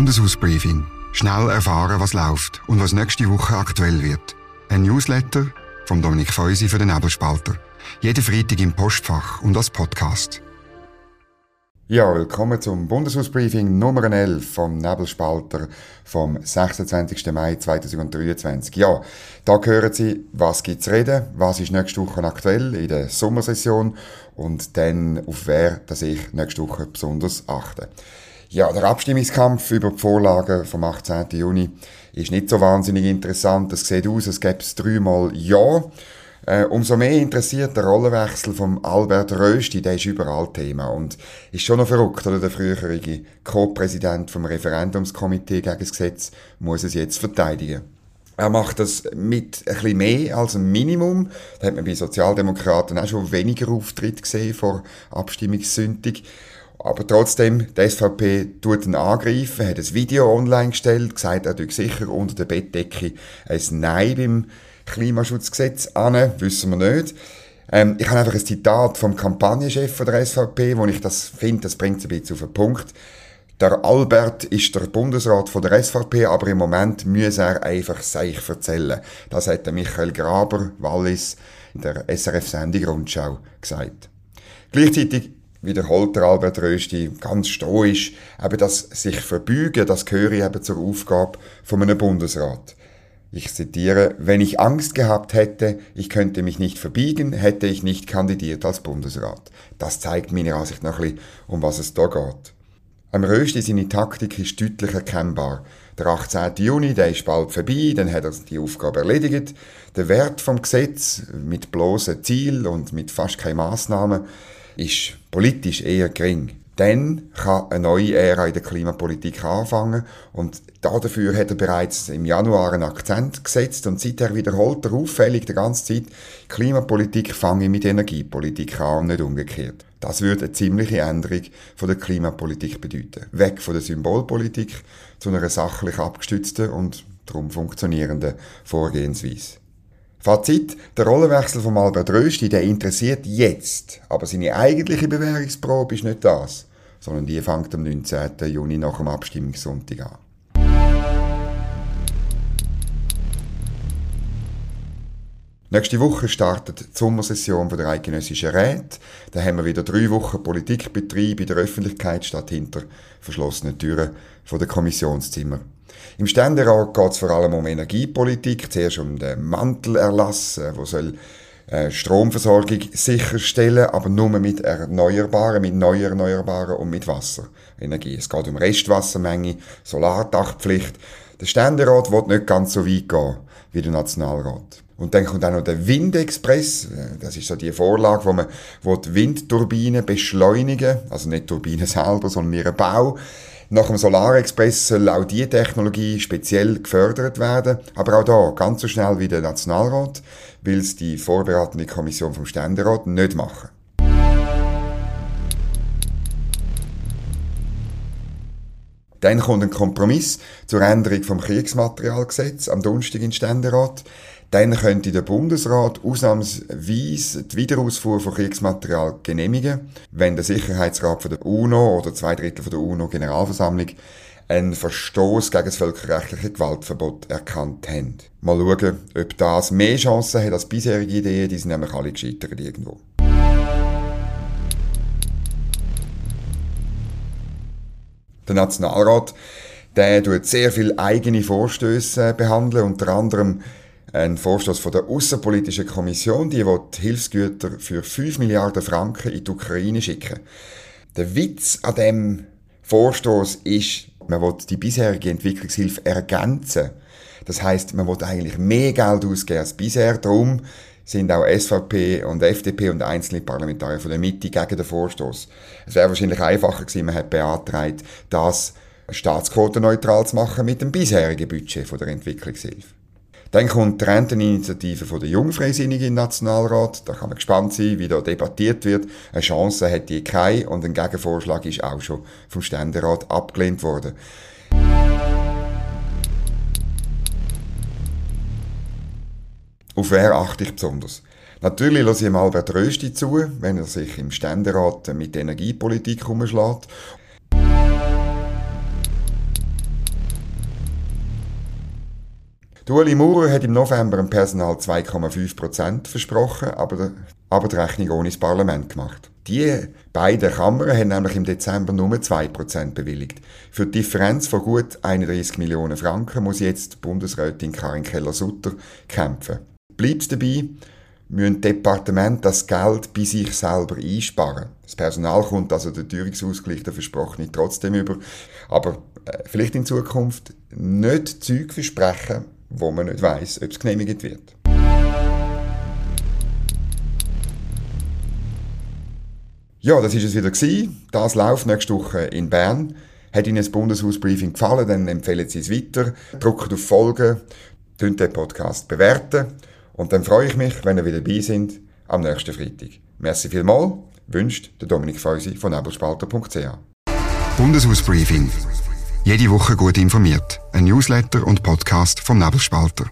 Bundeshausbriefing. Schnell erfahren, was läuft und was nächste Woche aktuell wird. Ein Newsletter vom Dominik Feusi für den Nebelspalter. Jeden Freitag im Postfach und als Podcast. Ja, willkommen zum Bundeshausbriefing Nummer 11 vom Nebelspalter vom 26. Mai 2023. Ja, da hören Sie, was gibt's reden, was ist nächste Woche aktuell in der Sommersession und dann auf wer, dass ich nächste Woche besonders achte. Ja, der Abstimmungskampf über die Vorlagen vom 18. Juni ist nicht so wahnsinnig interessant. Es sieht aus, als gäbe es dreimal Ja. Äh, umso mehr interessiert der Rollenwechsel von Albert Rösti, der ist überall Thema und ist schon noch verrückt, oder der frühere Co-Präsident vom Referendumskomitee gegen das Gesetz muss es jetzt verteidigen. Er macht das mit ein bisschen mehr als ein Minimum. Da hat man bei Sozialdemokraten auch schon weniger Auftritt gesehen vor Abstimmungssündig. Aber trotzdem, die SVP tut ihn angreifen, hat ein Video online gestellt, gesagt, er tut sicher unter der Bettdecke ein Nein beim Klimaschutzgesetz an, wissen wir nicht. Ähm, ich habe einfach ein Zitat vom Kampagnenchef der SVP, wo ich das finde, das bringt es ein bisschen auf den Punkt. Der Albert ist der Bundesrat von der SVP, aber im Moment muss er einfach sich erzählen. Das hat der Michael Graber, Wallis, in der SRF-Sendung Rundschau gesagt. Gleichzeitig wiederholt der Albert Rösti ganz stoisch, eben das sich verbeugen, das gehöre eben zur Aufgabe von einem Bundesrat. Ich zitiere, wenn ich Angst gehabt hätte, ich könnte mich nicht verbiegen, hätte ich nicht kandidiert als Bundesrat. Das zeigt meiner Ansicht nach ein bisschen, um was es da geht. Am Rösti seine Taktik ist deutlich erkennbar. Der 18. Juni, der ist bald vorbei, dann hat er die Aufgabe erledigt. Der Wert vom Gesetz mit bloßen Ziel und mit fast keine Massnahmen ist politisch eher gering. Dann kann eine neue Ära in der Klimapolitik anfangen und dafür hat er bereits im Januar einen Akzent gesetzt und seither wiederholt er auffällig die ganze Zeit, Klimapolitik fange mit Energiepolitik an und nicht umgekehrt. Das würde eine ziemliche Änderung von der Klimapolitik bedeuten. Weg von der Symbolpolitik zu einer sachlich abgestützten und darum funktionierenden Vorgehensweise. Fazit, der Rollenwechsel von Albert Rösti, der interessiert jetzt, aber seine eigentliche Bewährungsprobe ist nicht das, sondern die fängt am 19. Juni nach dem Abstimmungssonntag an. Nächste Woche startet die Sommersession der Eidgenössischen Räte. Da haben wir wieder drei Wochen Politikbetrieb in der Öffentlichkeit statt hinter verschlossenen Türen der Kommissionszimmer. Im Ständerat geht es vor allem um Energiepolitik, zuerst um den Mantelerlass, äh, wo soll äh, Stromversorgung sicherstellen, aber nur mit Erneuerbaren, mit neu Erneuerbaren und mit Wasserenergie. Es geht um Restwassermenge, Solardachpflicht. Der Ständerat will nicht ganz so weit gehen wie der Nationalrat. Und dann kommt auch noch der Windexpress. Äh, das ist so die Vorlage, wo man wo die Windturbinen beschleunigen, also nicht Turbinen selber, sondern ihren Bau. Nach dem Solarexpress soll auch diese Technologie speziell gefördert werden, aber auch da ganz so schnell wie der Nationalrat, will es die vorbereitende Kommission vom Ständerat nicht machen. Dann kommt ein Kompromiss zur Änderung vom Kriegsmaterialgesetz am Donnerstag den Ständerat. Dann könnte der Bundesrat ausnahmsweise die Wiederausfuhr von Kriegsmaterial genehmigen, wenn der Sicherheitsrat von der UNO oder zwei Drittel von der UNO-Generalversammlung einen Verstoß gegen das völkerrechtliche Gewaltverbot erkannt haben. Mal schauen, ob das mehr Chancen hat als bisherige Ideen, die sind nämlich alle gescheitert irgendwo. Der Nationalrat, der tut sehr viele eigene Vorstöße behandeln, unter anderem ein Vorstoß von der Außenpolitischen Kommission, die will Hilfsgüter für 5 Milliarden Franken in die Ukraine schicken. Der Witz an dem Vorstoß ist, man will die bisherige Entwicklungshilfe ergänzen. Das heißt, man will eigentlich mehr Geld ausgeben als bisher. Darum sind auch SVP und FDP und einzelne Parlamentarier von der Mitte gegen den Vorstoß. Es wäre wahrscheinlich einfacher gewesen, man hat beantragt, das staatsquotenneutral zu machen mit dem bisherigen Budget von der Entwicklungshilfe. Dann kommt die Renteninitiative von der Jungfreisinnigen im Nationalrat. Da kann man gespannt sein, wie da debattiert wird. Eine Chance hat die keine und ein Gegenvorschlag ist auch schon vom Ständerat abgelehnt worden. Auf wer achte ich besonders? Natürlich lasse ich Albert Rösti zu, wenn er sich im Ständerat mit Energiepolitik umschlägt. Ueli Maurer hat im November im Personal 2,5% versprochen, aber, aber die Rechnung ohne das Parlament gemacht. Die beiden Kammern haben nämlich im Dezember nur 2% bewilligt. Für die Differenz von gut 31 Millionen Franken muss jetzt Bundesrätin Karin Keller-Sutter kämpfen. Bleibt dabei, müssen Departement das Geld bei sich selber einsparen. Das Personal kommt also der Teuerungsausgleich, der versprochene, trotzdem über. Aber äh, vielleicht in Zukunft nicht Zeug versprechen, wo man nicht weiß, ob es genehmigt wird. Ja, das ist es wieder gewesen. Das läuft nächste Woche in Bern. Hat Ihnen das Bundeshausbriefing gefallen, dann empfehlen Sie es weiter. Drücken auf Folgen, den Podcast bewerten und dann freue ich mich, wenn ihr wieder dabei sind am nächsten Freitag. Merci vielmals, wünscht der Dominik Feusi von nebelspalter.ch. Bundeshausbriefing. Jede Woche gut informiert. Ein Newsletter und Podcast vom Nebelspalter.